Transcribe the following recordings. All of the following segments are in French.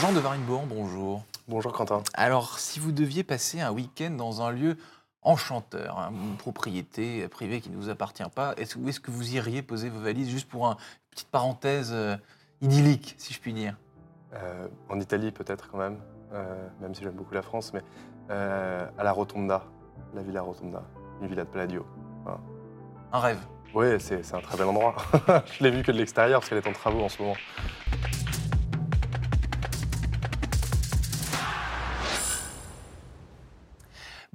Jean de Varine-Bohan, bonjour. Bonjour Quentin. Alors, si vous deviez passer un week-end dans un lieu enchanteur, hein, une propriété privée qui ne vous appartient pas, est-ce, où est-ce que vous iriez poser vos valises juste pour une petite parenthèse euh, idyllique, si je puis dire? Euh, en Italie peut-être quand même, euh, même si j'aime beaucoup la France, mais à la Rotonda, la Villa Rotonda, une villa de Palladio. Un rêve. Oui, c'est, c'est un très bel endroit. Je l'ai vu que de l'extérieur parce qu'elle est en travaux en ce moment.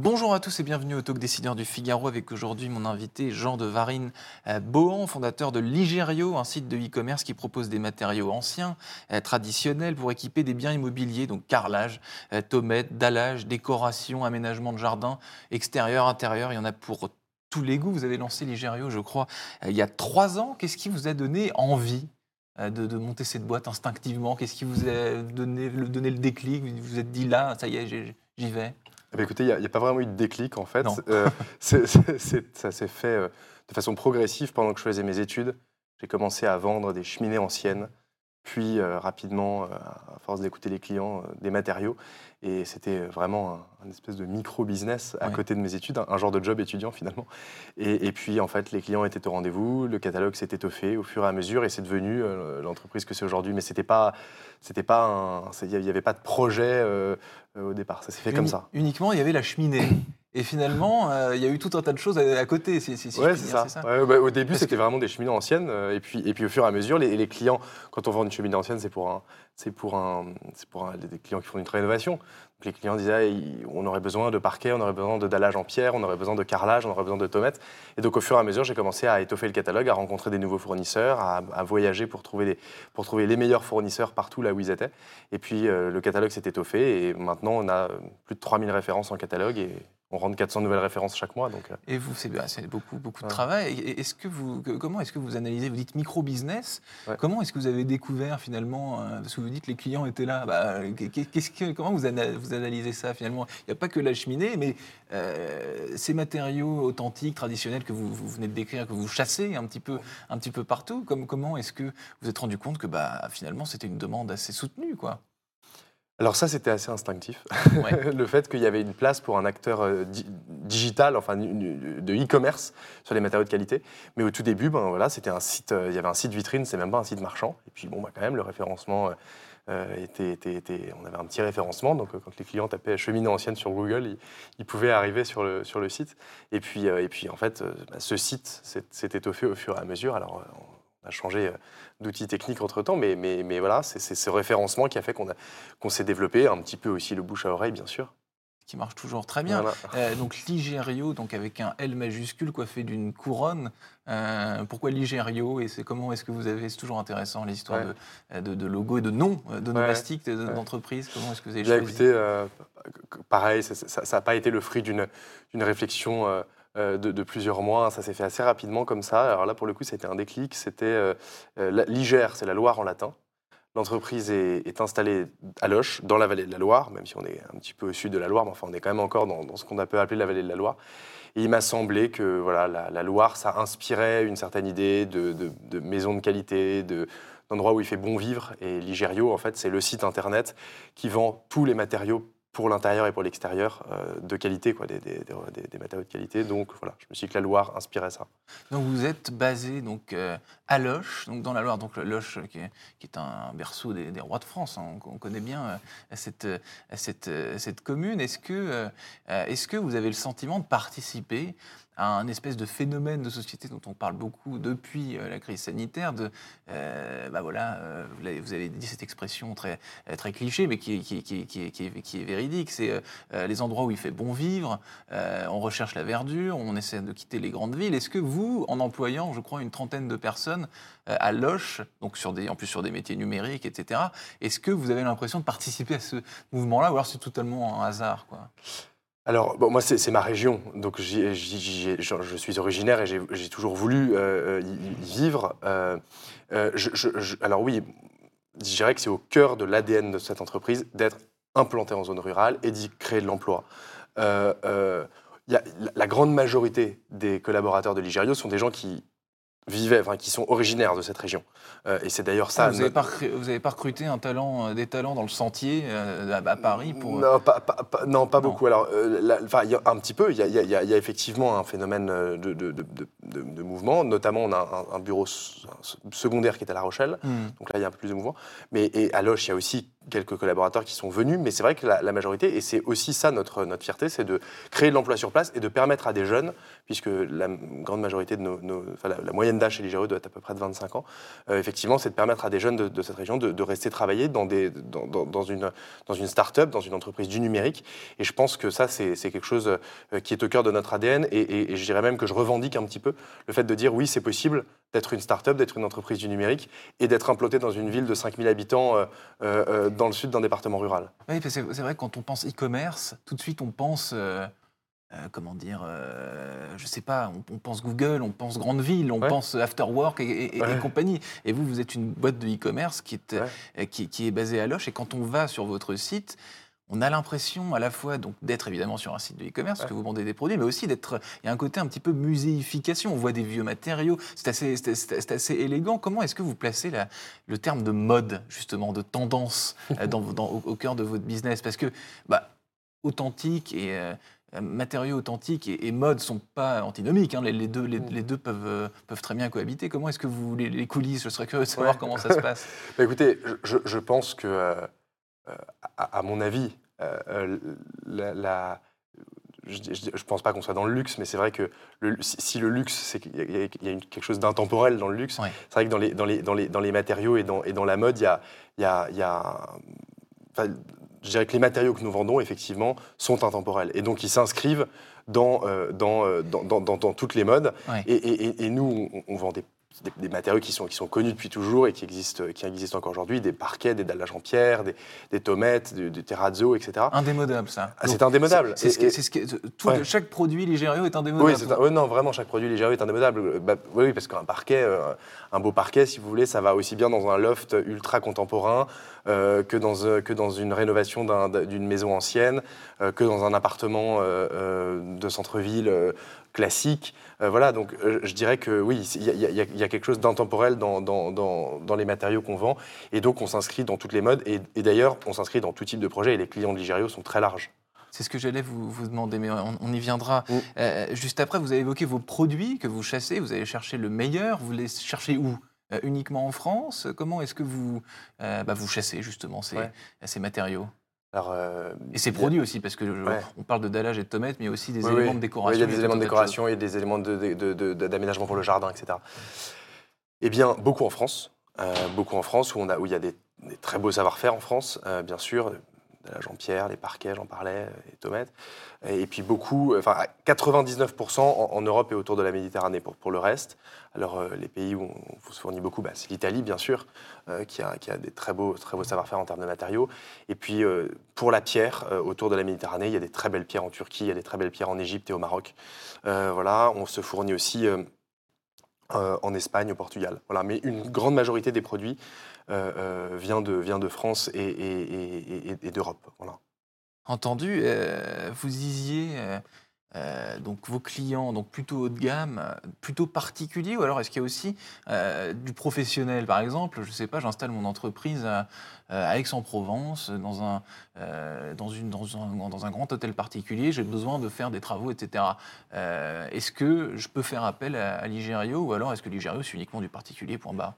Bonjour à tous et bienvenue au Talk Décideur du Figaro avec aujourd'hui mon invité Jean de Varine euh, Bohan, fondateur de Ligerio, un site de e-commerce qui propose des matériaux anciens, euh, traditionnels pour équiper des biens immobiliers, donc carrelage, euh, tomette, dallage, décoration, aménagement de jardin, extérieur, intérieur, il y en a pour tous les goûts. Vous avez lancé Ligerio, je crois, il y a trois ans. Qu'est-ce qui vous a donné envie de, monter cette boîte instinctivement? Qu'est-ce qui vous a donné donné le déclic? Vous vous êtes dit là, ça y est, j'y vais? Eh bien, écoutez, il n'y a, a, pas vraiment eu de déclic en fait. Euh, ça s'est fait euh, de façon progressive pendant que je faisais mes études. J'ai commencé à vendre des cheminées anciennes, puis euh, rapidement, euh, à force d'écouter les clients, euh, des matériaux. Et c'était vraiment un, un espèce de micro-business à Ouais. côté de mes études, un, un genre de job étudiant finalement. Et, et puis en fait, les clients étaient au rendez-vous, le catalogue s'est étoffé au fur et à mesure, et c'est devenu euh, l'entreprise que c'est aujourd'hui. Mais c'était pas, c'était pas, il n'y avait pas de projet euh, euh, au départ. Ça s'est fait comme ça. Uniquement, il y avait la cheminée. Et finalement, euh, il y a eu tout un tas de choses à, à côté. Si, si- si je Ouais, puis c'est ça. Ouais, bah, au début, c'était que- vraiment des cheminées anciennes, euh, et puis et puis au fur et à mesure, les, les clients, quand on vend une cheminée ancienne, c'est pour un, c'est pour un, c'est pour un- des clients qui font une rénovation. Donc les clients disaient, ah, il- on aurait besoin de parquet, on aurait besoin de dallage en pierre, on aurait besoin de carrelage, on aurait besoin de tomates. Et donc au fur et à mesure, j'ai commencé à étoffer le catalogue, à rencontrer des nouveaux fournisseurs, à, à voyager pour trouver des, pour trouver les meilleurs fournisseurs partout là où ils étaient. Et puis euh, le catalogue s'est étoffé, et maintenant on a plus de 3000 références en catalogue et on rentre 400 nouvelles références chaque mois. Donc euh, Et vous, c'est bah, c'est beaucoup, beaucoup de travail. Est-ce que vous, que- comment est-ce que vous analysez Vous dites micro-business. Ouais. Comment est-ce que vous avez découvert finalement euh, Parce que vous dites les clients étaient là. Bah, qu'est- qu'est-ce que, comment vous, ana- vous analysez ça finalement? Il n'y a pas que la cheminée, mais euh, ces matériaux authentiques, traditionnels que vous, vous venez de décrire, que vous chassez un petit peu, un petit peu partout. Comme, comment est-ce que vous vous êtes rendu compte que bah, finalement c'était une demande assez soutenue quoi? Alors ça, c'était assez instinctif. Ouais. le fait qu'il y avait une place pour un acteur euh, di- digital, enfin de e-commerce sur les matériaux de qualité. Mais au tout début, ben voilà, c'était un site, euh, il y avait un site vitrine, c'est même pas un site marchand. Et puis bon, bah, quand même, le référencement euh, était, était- était- on avait un petit référencement. Donc quand les clients tapaient cheminée ancienne sur Google, ils, ils pouvaient arriver sur le, sur le site. Et puis, et puis en fait, bah, ce site s'est étoffé au fur et à mesure. Alors a changé euh, d'outils techniques entre temps, mais, mais, mais voilà, c'est ce référencement qui a fait qu'on qu'on s'est développé, un petit peu aussi le bouche à oreille, bien sûr. Qui marche toujours très bien. Voilà. Euh, donc Ligerio, donc avec un L majuscule coiffé d'une couronne. Euh, pourquoi Ligerio et c'est comment est-ce que vous avez c'est toujours intéressant les histoires Ouais. de, de, de logo et de nom euh, de Ouais. nomastique de- Ouais. d'entreprise. Comment est-ce que vous avez Bien choisi écoutez, euh, pareil, ça n'a pas été le fruit d'une réflexion de, de plusieurs mois. hein. Ça s'est fait assez rapidement comme ça. Alors là, pour le coup, c'était un déclic. C'était euh, euh, l'Igère, c'est la Loire en latin. L'entreprise est, installée à Loche, dans la vallée de la Loire, même si on est un petit peu au sud de la Loire, mais enfin, on est quand même encore dans, ce qu'on peut appeler la vallée de la Loire. Et il m'a semblé que voilà, la, Loire, ça inspirait une certaine idée de, de, maison de qualité, de, d'endroit où il fait bon vivre. Et Ligerio, en fait, c'est le site internet qui vend tous les matériaux pour l'intérieur et pour l'extérieur euh, de qualité, quoi, des, matériaux de qualité. Donc voilà, je me suis dit que la Loire inspirait ça. Donc vous êtes basé donc euh, à Loche, donc dans la Loire, donc Loche euh, qui est, qui est un berceau des, rois de France. hein. on, on connaît bien euh, cette, cette, cette commune. Est-ce que, est-ce que vous avez le sentiment de participer à un espèce de phénomène de société dont on parle beaucoup depuis euh, la crise sanitaire, de, euh, bah voilà, euh, vous, avez dit cette expression très, très cliché, mais qui, est- qui, est- qui, est- qui est- véridique, c'est les endroits où il fait bon vivre, on recherche la verdure, on essaie de quitter les grandes villes. Est-ce que vous, en employant, je crois, une trentaine de personnes à Loche, donc sur des, en plus sur des métiers numériques, etc., est-ce que vous avez l'impression de participer à ce mouvement-là, ou alors c'est totalement un hasard quoi? Alors, bon, moi, c'est ma région, donc je, suis originaire et j'ai toujours voulu euh, y, y vivre. Euh, euh, alors oui, je dirais que c'est au cœur de l'ADN de cette entreprise d'être implanté en zone rurale et d'y créer de l'emploi. Euh, euh, la- grande majorité des collaborateurs de Ligerio sont des gens qui vivaient, enfin, qui sont originaires de cette région. Euh, et c'est d'ailleurs ça. Ah, vous n'avez pas, recruté un talent, euh, des talents dans le sentier euh, à, Paris pour. Non, pas, pas- pas- non, pas Non. beaucoup. Alors, euh, la- enfin, il y a un petit peu. Il y a, y y y effectivement un phénomène de, de- de- mouvement. Notamment, on a un, un bureau secondaire qui est à La Rochelle. Hmm. Donc là, il y a un peu plus de mouvement. Mais et à Loche, il y a aussi quelques collaborateurs qui sont venus. Mais c'est vrai que la, majorité, et c'est aussi ça notre, notre fierté, c'est de créer de l'emploi sur place et de permettre à des jeunes, puisque la grande majorité de nos. enfin, la, moyenne d'âge chez les doit être à peu près de 25 ans. euh, effectivement, c'est de permettre à des jeunes de, cette région de, rester travailler dans, des, dans, dans- une, dans une start-up, dans une entreprise du numérique. Et je pense que ça, c'est quelque chose euh, qui est au cœur de notre ADN. Et je dirais même que je revendique un petit peu le fait de dire oui, c'est possible d'être une start-up, d'être une entreprise du numérique et d'être implanté dans une ville de 5000 habitants euh, euh, euh, dans le sud d'un département rural. Oui, c'est vrai que quand on pense e-commerce, tout de suite on pense, euh, comment dire, je sais pas, on, on pense Google, on pense grande ville, on Ouais. pense After Work et, et- et Ouais. compagnie. Et vous, vous êtes une boîte de e-commerce qui, Ouais. qui, qui est basée à Loche. Et quand on va sur votre site, on a l'impression à la fois donc d'être évidemment sur un site de e-commerce, que vous vendez des produits, mais aussi d'être. Il y a un côté un petit peu muséification. On voit des vieux matériaux. C'est assez, c'est- assez élégant. Comment est-ce que vous placez la- le terme de mode, justement, de tendance euh, dans, dans- au, au cœur de votre business? Parce que bah, authentique et euh, matériaux authentiques et, et mode sont pas antinomiques. hein. Les, les deux, les, les deux peuvent, euh, peuvent très bien cohabiter. Comment est-ce que vous les, les coulisses? Je serais curieux de savoir Ouais. comment ça se passe. Bah, écoutez, je, je pense que, à, à mon avis, euh, euh, la, la- je ne pense pas qu'on soit dans le luxe, mais c'est vrai que le- si, le luxe, c'est qu'il y a, une- quelque chose d'intemporel dans le luxe, c'est vrai que dans les, dans, les, dans, les, dans les matériaux et dans, et dans la mode, il y a, y a, il y a- enfin, je dirais que les matériaux que nous vendons, effectivement, sont intemporels. Et donc, ils s'inscrivent dans, euh, dans, dans, dans- dans- dans toutes les modes. Et nous, on, on vend des, des- des matériaux qui sont, qui sont connus depuis toujours et qui existent, qui existent encore aujourd'hui, des parquets, des dalles en pierre, des, des tomates, du, du terrazzo, etc. Indémodable, ça. Ah, c'est indémodable. C'est ce ce que- tout- Ouais. Chaque produit Ligério est indémodable. Oui, c'est un- ouais, non, vraiment, chaque produit légèrement est indémodable. Bah, oui, oui, parce qu'un parquet, euh, un beau parquet, si vous voulez, ça va aussi bien dans un loft ultra contemporain euh, que, dans, euh, que dans une rénovation d'un- d'un- d'une maison ancienne, euh, que dans un appartement de centre-ville classique. Voilà, donc je dirais que oui, il y, a- quelque chose d'intemporel dans, les matériaux qu'on vend. Et donc, on s'inscrit dans toutes les modes. Et, et d'ailleurs, on s'inscrit dans tout type de projet. Et les clients de Ligério sont très larges. C'est ce que j'allais vous, vous demander, mais on, on y viendra. Mm. Euh, juste après, vous avez évoqué vos produits que vous chassez, vous allez chercher le meilleur, vous les cherchez où? Euh, Uniquement en France? Comment est-ce que vous, euh, bah, vous chassez justement ces, Ouais. ces matériaux? Alors, euh, Et ces il y a- produits aussi, parce que je- Ouais. on parle de dallage et de tomates, mais il y a aussi des Oui, éléments oui. de Oui, décoration. il y a des éléments de tas choses. décoration et des éléments d'aménagement pour le jardin, etc. Eh bien, beaucoup en France. Euh, beaucoup en France, où, on a, où il y a des, des très beaux savoir-faire en France, euh, bien sûr. La Jean-Pierre, les parquets, j'en parlais, les tomates. Et puis beaucoup, enfin à 99% en, Europe et autour de la Méditerranée pour, le reste. Alors euh, les pays où on se fournit beaucoup, bah, c'est l'Italie bien sûr, euh, qui, a, des très beaux, savoir-faire en termes de matériaux. Et puis euh, pour la pierre, euh, autour de la Méditerranée, il y a des très belles pierres en Turquie, il y a des très belles pierres en Égypte et au Maroc. Euh, voilà, on se fournit aussi euh, en Espagne, au Portugal. Voilà, mais une grande majorité des produits euh, euh, vient, de, France et, et- d'Europe. Voilà. Entendu, vous disiez euh, donc vos clients donc plutôt haut de gamme, plutôt particuliers, ou alors est-ce qu'il y a aussi euh, du professionnel? Par exemple, je ne sais pas, j'installe mon entreprise à, euh, à Aix-en-Provence, dans un, dans, une, dans, un, dans un grand hôtel particulier, j'ai besoin de faire des travaux, etc. Est-ce que je peux faire appel à, à ou alors est-ce que Ligério c'est uniquement du particulier, point barre?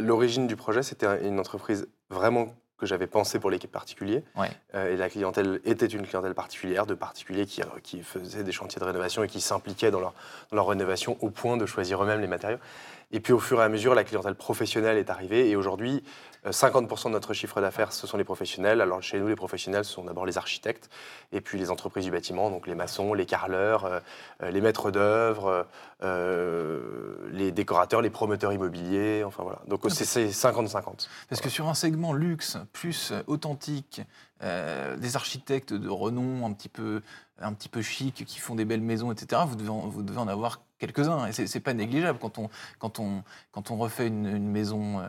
L'origine du projet, c'était une entreprise vraiment que j'avais pensée pour l'équipe particulier. Ouais. Euh, et la clientèle était une clientèle particulière, de particuliers qui, qui faisaient des chantiers de rénovation et qui s'impliquaient dans leur, dans leur rénovation au point de choisir eux-mêmes les matériaux. Et puis au fur et à mesure, la clientèle professionnelle est arrivée. Et aujourd'hui, euh, 50% de notre chiffre d'affaires, ce sont les professionnels. Alors chez nous, les professionnels, ce sont d'abord les architectes, et puis les entreprises du bâtiment, donc les maçons, les carreleurs, euh, euh, les maîtres d'œuvre, euh, les décorateurs, les promoteurs immobiliers. Enfin voilà. Donc c'est c'est 50-50. Parce que sur un segment luxe plus euh, authentique, euh, des architectes de renom un petit peu, un petit peu chic qui font des belles maisons, etc., vous devez en, vous devez en avoir quelques-uns. Et c'est pas négligeable quand on, quand on, quand on refait une, une maison. euh,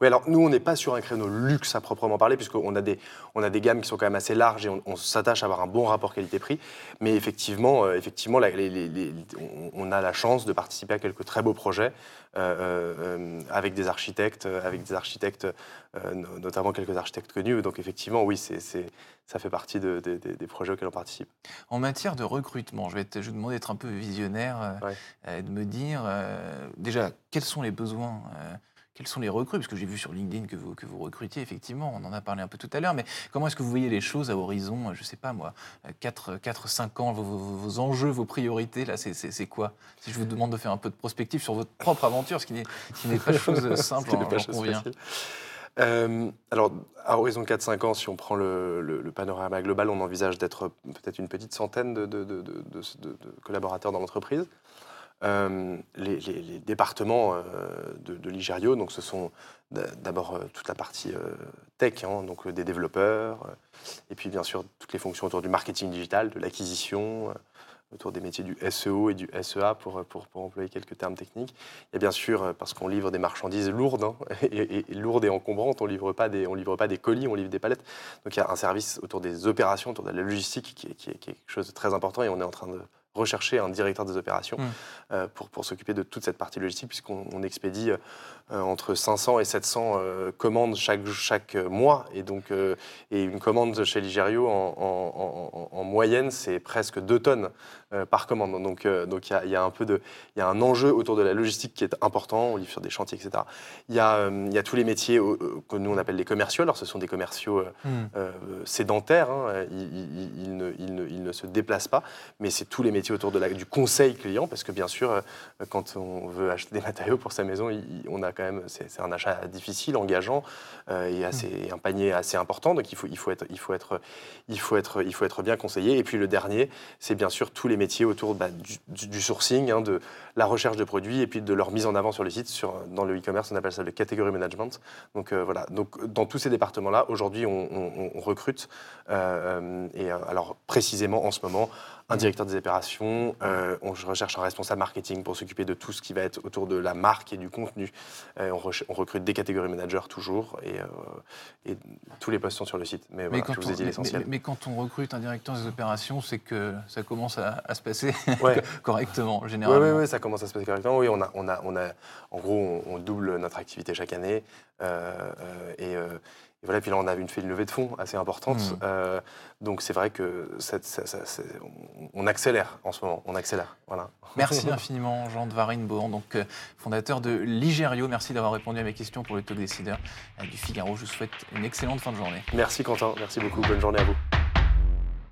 Oui, alors nous, on n'est pas sur un créneau luxe à proprement parler, puisqu'on a des, on a des gammes qui sont quand même assez larges et on, s'attache à avoir un bon rapport qualité-prix. Mais effectivement, euh, effectivement on, a la chance de participer à quelques très beaux projets euh, euh, avec des architectes, avec des architectes, notamment quelques architectes connus. Donc effectivement, oui, c'est, ça fait partie des projets auxquels on participe. En matière de recrutement, je vais te, je demander d'être un peu visionnaire et de me dire déjà quels sont les besoins quels sont les recrues Parce que j'ai vu sur LinkedIn que vous, que vous recrutiez, effectivement, on en a parlé un peu tout à l'heure, mais comment est-ce que vous voyez les choses à horizon, je ne sais pas moi, 4-5 ans, vos, enjeux, vos priorités, là, c'est quoi? Si je vous demande de faire un peu de prospective sur votre propre aventure, ce qui n'est pas chose simple, j'en conviens. Euh, alors, à horizon 4-5 ans, si on prend le, panorama global, on envisage d'être peut-être une petite centaine de, de collaborateurs dans l'entreprise. Euh, les, départements euh, de, de donc ce sont d'abord euh, toute la partie tech, hein, donc des développeurs, et puis bien sûr toutes les fonctions autour du marketing digital, de l'acquisition, autour des métiers du SEO et du SEA pour, employer quelques termes techniques. Il y a bien sûr, parce qu'on livre des marchandises lourdes, hein, et, lourdes et encombrantes, on ne livre, pas des, livre pas des colis, on livre des palettes. Donc il y a un service autour des opérations, autour de la logistique qui qui est quelque chose de très important et on est en train de rechercher un directeur des opérations mmh. euh, pour, pour s'occuper de toute cette partie logistique, puisqu'on expédie euh, entre 500 et 700 euh, commandes chaque, chaque mois. Et donc, et une commande chez Ligerio, en, en, moyenne, c'est presque 2 tonnes par commande. Donc, donc il y, a un peu de, il y a un enjeu autour de la logistique qui est important. On livre sur des chantiers, etc. Il y a, il y a tous les métiers que nous on appelle les commerciaux. Alors, ce sont des commerciaux mmh. sédentaires. Hein. Ils, ne, ils, ne, ils, ne, se déplacent pas, mais c'est tous les métiers autour de la, du conseil client, parce que bien sûr, euh, quand on veut acheter des matériaux pour sa maison, on a quand même, c'est un achat difficile, engageant euh, et assez, mm. un panier assez important. Donc il faut, il faut être, il faut être, il faut être, il faut être bien conseillé. Et puis le dernier, c'est bien sûr tous les métiers autour bah, du, sourcing, hein, de la recherche de produits et puis de leur mise en avant sur le site. Sur, dans le e-commerce, on appelle ça le category management. Donc euh, voilà. Donc dans tous ces départements-là, aujourd'hui, on, on, recrute. et alors précisément en ce moment, un directeur des opérations, euh, on recherche un responsable marketing pour s'occuper de tout ce qui va être autour de la marque et du contenu. Euh, on, recrute des catégories managers toujours et, euh, tous les postes sont sur le site. Mais, voilà, je vous ai dit l'essentiel. Mais, quand on recrute un directeur des opérations, c'est que ça commence à, se passer correctement, généralement. Oui, oui, ça commence à se passer correctement. Oui, on a, on a, on a, en gros, on, double notre activité chaque année et et voilà, puis là, on a fait une levée de fonds assez importante. Hmm. Euh, donc c'est vrai que on accélère en ce moment, on accélère. Voilà. Merci infiniment, Jean de Varine Bohan, donc euh, fondateur de Ligerio. Merci d'avoir répondu à mes questions pour le Talk Décideur du Figaro. Je vous souhaite une excellente fin de journée. Merci Quentin, merci beaucoup. Bonne journée à vous.